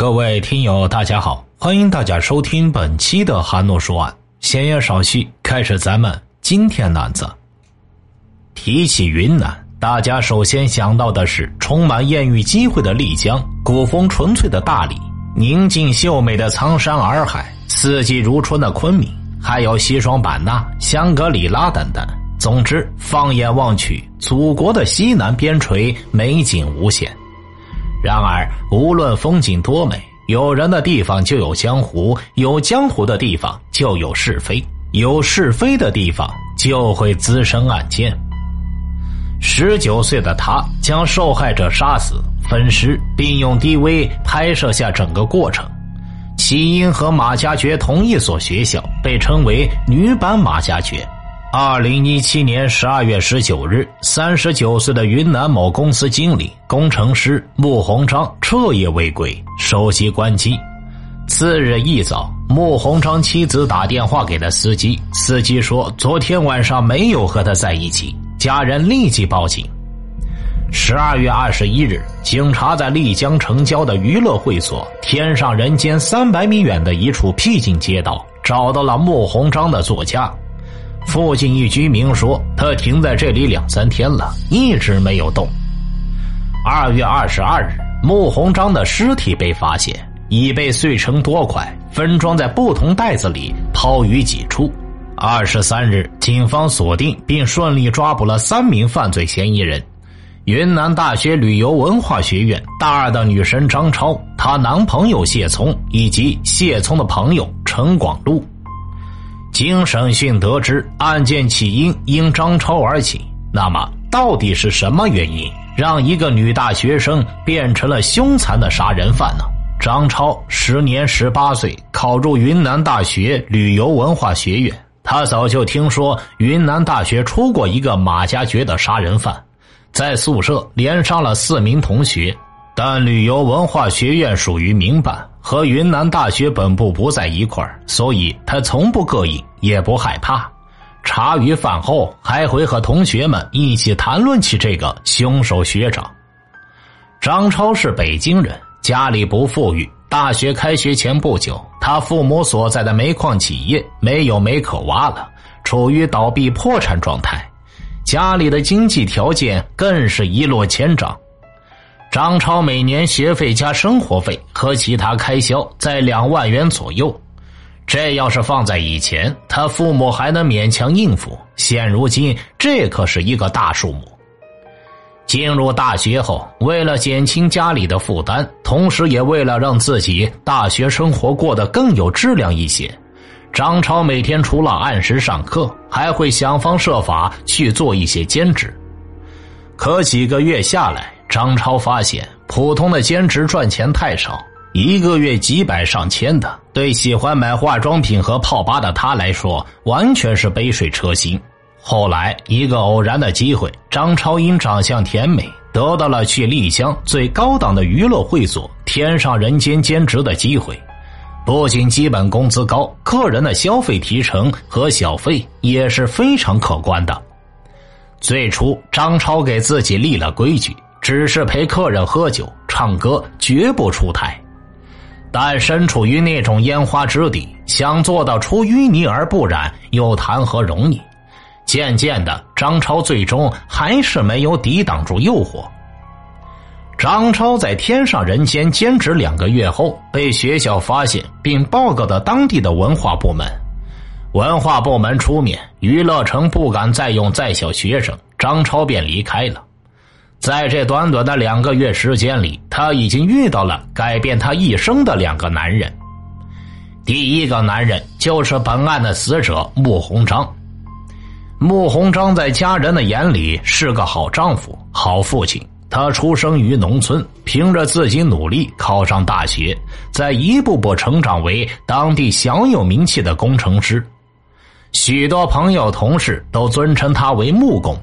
各位听友，大家好，欢迎大家收听本期的韩诺说案。闲言少叙，开始咱们今天的案子。提起云南，大家首先想到的是充满艳遇机会的丽江，古风纯粹的大理，宁静秀美的苍山洱海，四季如春的昆明，还有西双版纳、香格里拉等等。总之，放眼望去，祖国的西南边陲美景无限。然而，无论风景多美，有人的地方就有江湖，有江湖的地方就有是非，有是非的地方就会滋生案件。十九岁的他将受害者杀死、分尸，并用 DV 拍摄下整个过程。起因和马加爵同一所学校，被称为“女版马加爵”。二零一七年十二月十九日，三十九岁的云南某公司经理、工程师穆鸿章彻夜未归，手机关机。次日一早，穆鸿章妻子打电话给了司机，司机说昨天晚上没有和他在一起，家人立即报警。十二月二十一日，警察在丽江城郊的娱乐会所“天上人间”三百米远的一处僻静街道，找到了穆鸿章的座驾。附近一居民说，他停在这里两三天了，一直没有动。二月二十二日，穆鸿章的尸体被发现，已被碎成多块，分装在不同袋子里，抛于几处。二十三日，警方锁定并顺利抓捕了三名犯罪嫌疑人：云南大学旅游文化学院大二的女生张超，她男朋友谢聪，以及谢聪的朋友陈广禄。经审讯得知，案件起因因张超而起。那么，到底是什么原因让一个女大学生变成了凶残的杀人犯呢？张超时年十八岁，考入云南大学旅游文化学院。他早就听说云南大学出过一个马加爵的杀人犯，在宿舍连杀了四名同学。但旅游文化学院属于民办。和云南大学本部不在一块儿，所以他从不膈应，也不害怕。茶余饭后还会和同学们一起谈论起这个凶手学长。张超是北京人，家里不富裕。大学开学前不久，他父母所在的煤矿企业没有煤可挖了，处于倒闭破产状态，家里的经济条件更是一落千丈。张超每年学费加生活费和其他开销在两万元左右，这要是放在以前，他父母还能勉强应付。现如今，这可是一个大数目。进入大学后，为了减轻家里的负担，同时也为了让自己大学生活过得更有质量一些，张超每天除了按时上课，还会想方设法去做一些兼职。可几个月下来，张超发现，普通的兼职赚钱太少，一个月几百上千的，对喜欢买化妆品和泡吧的他来说，完全是杯水车薪。后来，一个偶然的机会，张超因长相甜美，得到了去丽江最高档的娱乐会所“天上人间”兼职的机会。不仅基本工资高，客人的消费提成和小费也是非常可观的。最初，张超给自己立了规矩。只是陪客人喝酒、唱歌，绝不出台。但身处于那种烟花之地，想做到出淤泥而不染，又谈何容易？渐渐的，张超最终还是没有抵挡住诱惑。张超在天上人间兼职两个月后，被学校发现，并报告到当地的文化部门。文化部门出面，娱乐城不敢再用在校学生，张超便离开了。在这短短的两个月时间里，他已经遇到了改变他一生的两个男人。第一个男人就是本案的死者穆鸿章。穆鸿章在家人的眼里是个好丈夫、好父亲。他出生于农村，凭着自己努力考上大学，在一步步成长为当地小有名气的工程师。许多朋友、同事都尊称他为木工。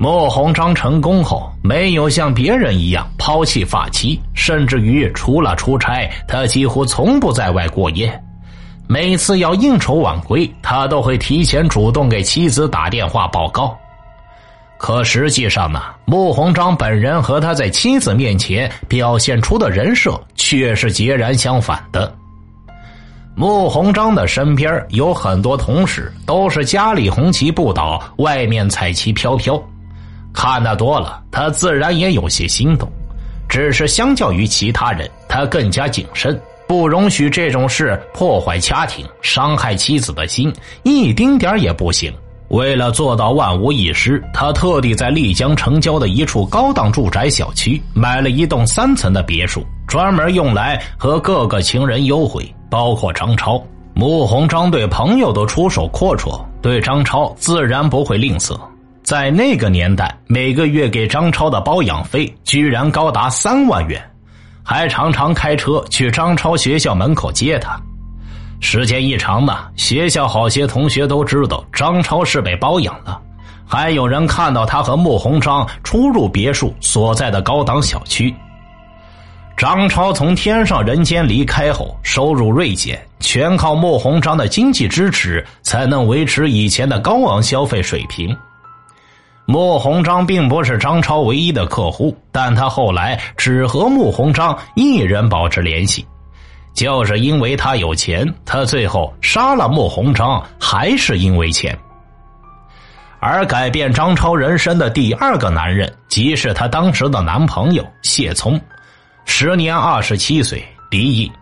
穆鸿章成功后，没有像别人一样抛弃发妻，甚至于除了出差，他几乎从不在外过夜。每次要应酬晚归，他都会提前主动给妻子打电话报告。可实际上呢，穆鸿章本人和他在妻子面前表现出的人设却是截然相反的。穆鸿章的身边有很多同事，都是家里红旗不倒，外面彩旗飘飘。看得多了，他自然也有些心动。只是相较于其他人，他更加谨慎，不容许这种事破坏家庭、伤害妻子的心，一丁点也不行。为了做到万无一失，他特地在丽江城郊的一处高档住宅小区买了一栋三层的别墅，专门用来和各个情人幽会，包括张超。穆鸿章对朋友都出手阔绰，对张超自然不会吝啬。在那个年代，每个月给张超的包养费居然高达三万元，还常常开车去张超学校门口接他。时间一长呢，学校好些同学都知道张超是被包养了，还有人看到他和穆鸿章出入别墅所在的高档小区。张超从天上人间离开后，收入锐减，全靠穆鸿章的经济支持才能维持以前的高昂消费水平。穆鸿章并不是张超唯一的客户，但他后来只和穆鸿章一人保持联系，就是因为他有钱。他最后杀了穆鸿章，还是因为钱。而改变张超人生的第二个男人，即是他当时的男朋友谢聪，时年二十七岁，离异。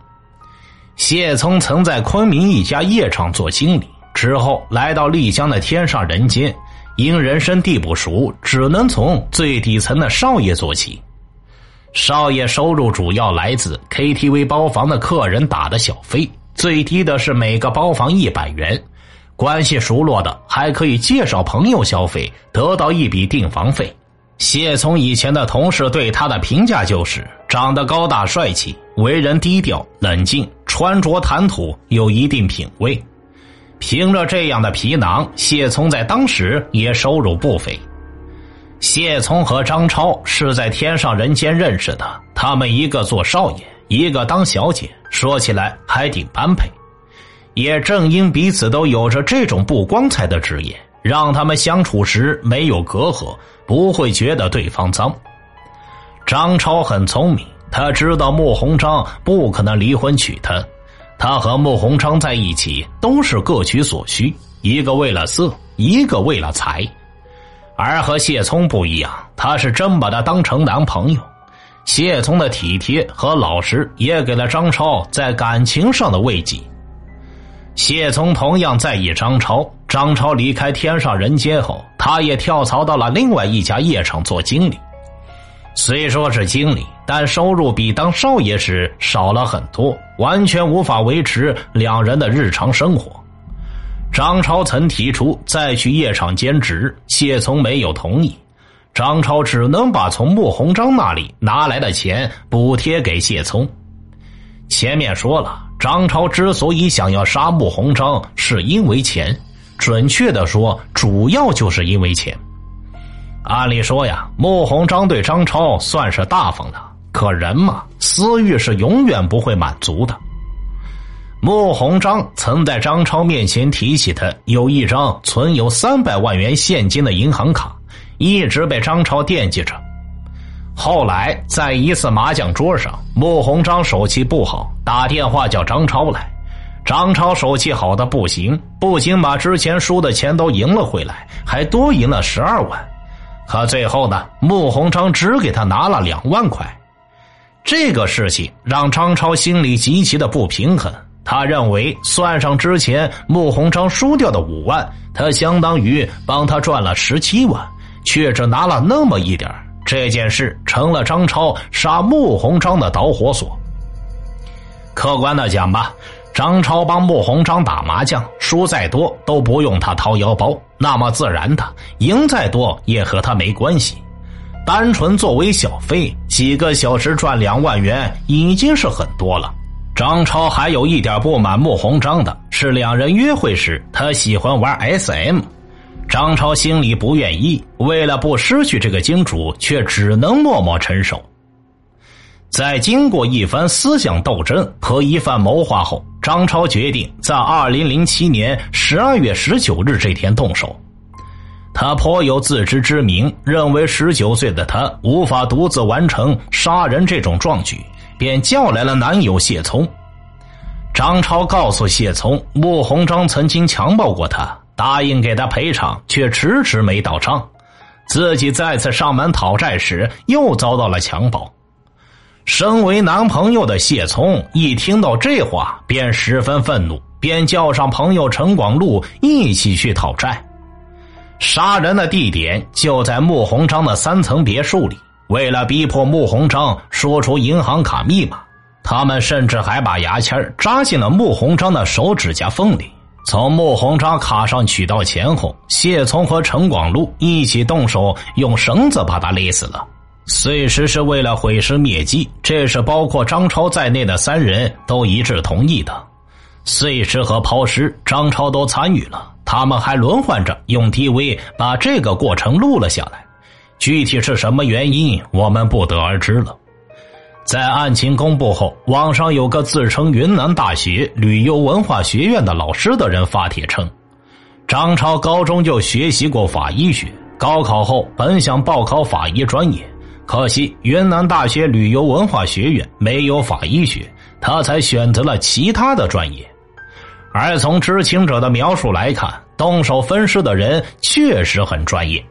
谢聪曾在昆明一家夜场做经理，之后来到丽江的天上人间。因人生地不熟，只能从最底层的少爷做起。少爷收入主要来自 KTV 包房的客人打的小费，最低的是每个包房一百元。关系熟络的还可以介绍朋友消费，得到一笔订房费。谢聪以前的同事对他的评价就是长得高大帅气，为人低调冷静，穿着谈吐有一定品味。凭着这样的皮囊，谢聪在当时也收入不菲。谢聪和张超是在天上人间认识的，他们一个做少爷，一个当小姐，说起来还挺般配。也正因彼此都有着这种不光彩的职业，让他们相处时没有隔阂，不会觉得对方脏。张超很聪明，他知道穆鸿章不可能离婚娶她。他和穆鸿昌在一起都是各取所需，一个为了色，一个为了财，而和谢聪不一样，他是真把他当成男朋友。谢聪的体贴和老实也给了张超在感情上的慰藉。谢聪同样在意张超，张超离开天上人间后，他也跳槽到了另外一家夜场做经理。虽说是经理，但收入比当少爷时少了很多，完全无法维持两人的日常生活。张超曾提出再去夜场兼职，谢聪没有同意，张超只能把从穆鸿章那里拿来的钱补贴给谢聪。前面说了，张超之所以想要杀穆鸿章，是因为钱，准确的说，主要就是因为钱。按理说呀，穆鸿章对张超算是大方的，可人嘛，私欲是永远不会满足的。穆鸿章曾在张超面前提起他有一张存有三百万元现金的银行卡，一直被张超惦记着。后来在一次麻将桌上，穆鸿章手气不好，打电话叫张超来。张超手气好的不行，不仅把之前输的钱都赢了回来，还多赢了十二万。可最后呢，穆鸿章只给他拿了两万块，这个事情让张超心里极其的不平衡。他认为，算上之前穆鸿章输掉的五万，他相当于帮他赚了十七万，却只拿了那么一点这件事成了张超杀穆鸿章的导火索。客观的讲吧。张超帮穆鸿章打麻将，输再多都不用他掏腰包，那么自然的赢再多也和他没关系。单纯作为小费，几个小时赚两万元已经是很多了。张超还有一点不满穆鸿章的是，两人约会时他喜欢玩 SM，张超心里不愿意，为了不失去这个金主，却只能默默承受。在经过一番思想斗争和一番谋划后。张超决定在二零零七年十二月十九日这天动手。他颇有自知之明，认为十九岁的他无法独自完成杀人这种壮举，便叫来了男友谢聪。张超告诉谢聪，穆鸿章曾经强暴过他，答应给他赔偿，却迟迟没到账。自己再次上门讨债时，又遭到了强暴。身为男朋友的谢聪一听到这话，便十分愤怒，便叫上朋友陈广禄一起去讨债。杀人的地点就在穆鸿章的三层别墅里。为了逼迫穆鸿章说出银行卡密码，他们甚至还把牙签扎进了穆鸿章的手指甲缝里。从穆鸿章卡上取到钱后，谢聪和陈广禄一起动手，用绳子把他勒死了。碎尸是为了毁尸灭迹，这是包括张超在内的三人都一致同意的。碎尸和抛尸，张超都参与了。他们还轮换着用 DV 把这个过程录了下来。具体是什么原因，我们不得而知了。在案情公布后，网上有个自称云南大学旅游文化学院的老师的人发帖称，张超高中就学习过法医学，高考后本想报考法医专业，可惜云南大学旅游文化学院没有法医学，他才选择了其他的专业。而从知情者的描述来看，动手分尸的人确实很专业。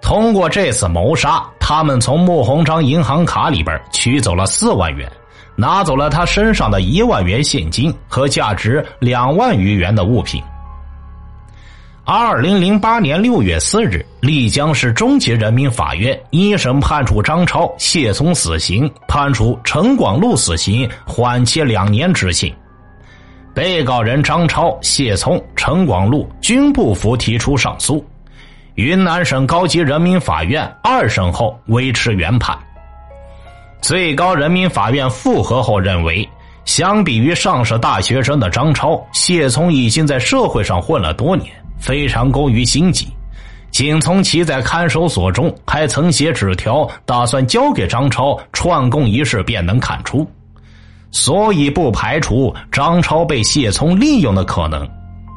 通过这次谋杀，他们从穆鸿章银行卡里边取走了四万元，拿走了他身上的一万元现金和价值两万余元的物品。二零零八年六月四日，丽江市中级人民法院一审判处张超、谢聪死刑，判处陈广禄死刑，缓期两年执行。被告人张超、谢聪、陈广禄均不服提出上诉。云南省高级人民法院二审后维持原判。最高人民法院复核后认为，相比于上是大学生的张超，谢聪已经在社会上混了多年，非常工于心计。仅从其在看守所中还曾写纸条，打算交给张超串供一事便能看出，所以不排除张超被谢聪利用的可能。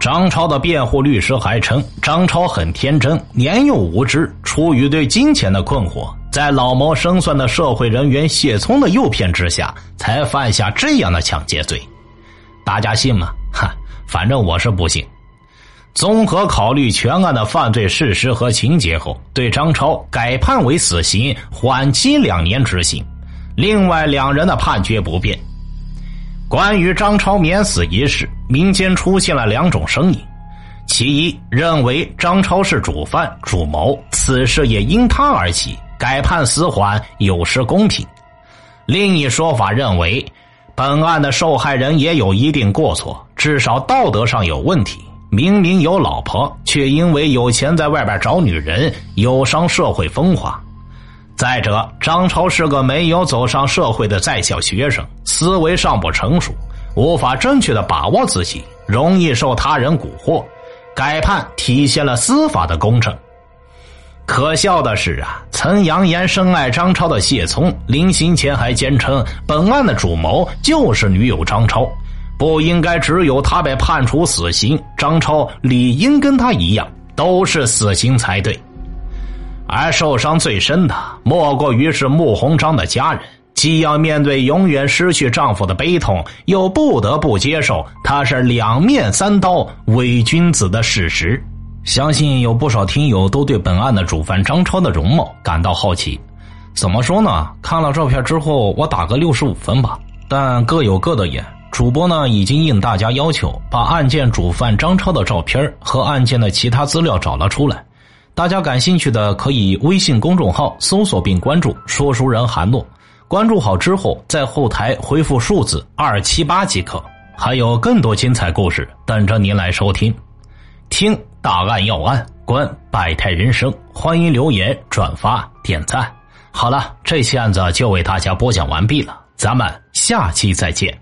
张超的辩护律师还称，张超很天真，年幼无知，出于对金钱的困惑，在老谋深算的社会人员谢聪的诱骗之下，才犯下这样的抢劫罪。大家信吗？哈，反正我是不信。综合考虑全案的犯罪事实和情节后，对张超改判为死刑，缓期两年执行。另外两人的判决不变。关于张超免死一事，民间出现了两种声音：其一，认为张超是主犯主谋，此事也因他而起，改判死缓有失公平；另一说法认为，本案的受害人也有一定过错，至少道德上有问题。明明有老婆，却因为有钱在外边找女人，有伤社会风化。再者，张超是个没有走上社会的在校学生，思维尚不成熟，无法正确的把握自己，容易受他人蛊惑。改判体现了司法的公正。可笑的是啊，曾扬言深爱张超的谢聪，临刑前还坚称本案的主谋就是女友张超，不应该只有他被判处死刑，张超理应跟他一样，都是死刑才对。而受伤最深的，莫过于是穆鸿章的家人，既要面对永远失去丈夫的悲痛，又不得不接受他是两面三刀伪君子的事实。相信有不少听友都对本案的主犯张超的容貌感到好奇。怎么说呢？看了照片之后，我打个六十五分吧。但各有各的眼，主播呢已经应大家要求，把案件主犯张超的照片和案件的其他资料找了出来。大家感兴趣的可以微信公众号搜索并关注“说书人韩诺”，关注好之后在后台回复数字二七八即可，还有更多精彩故事等着您来收听。听大案要案，观百态人生，欢迎留言、转发、点赞。好了，这期案子就为大家播讲完毕了，咱们下期再见。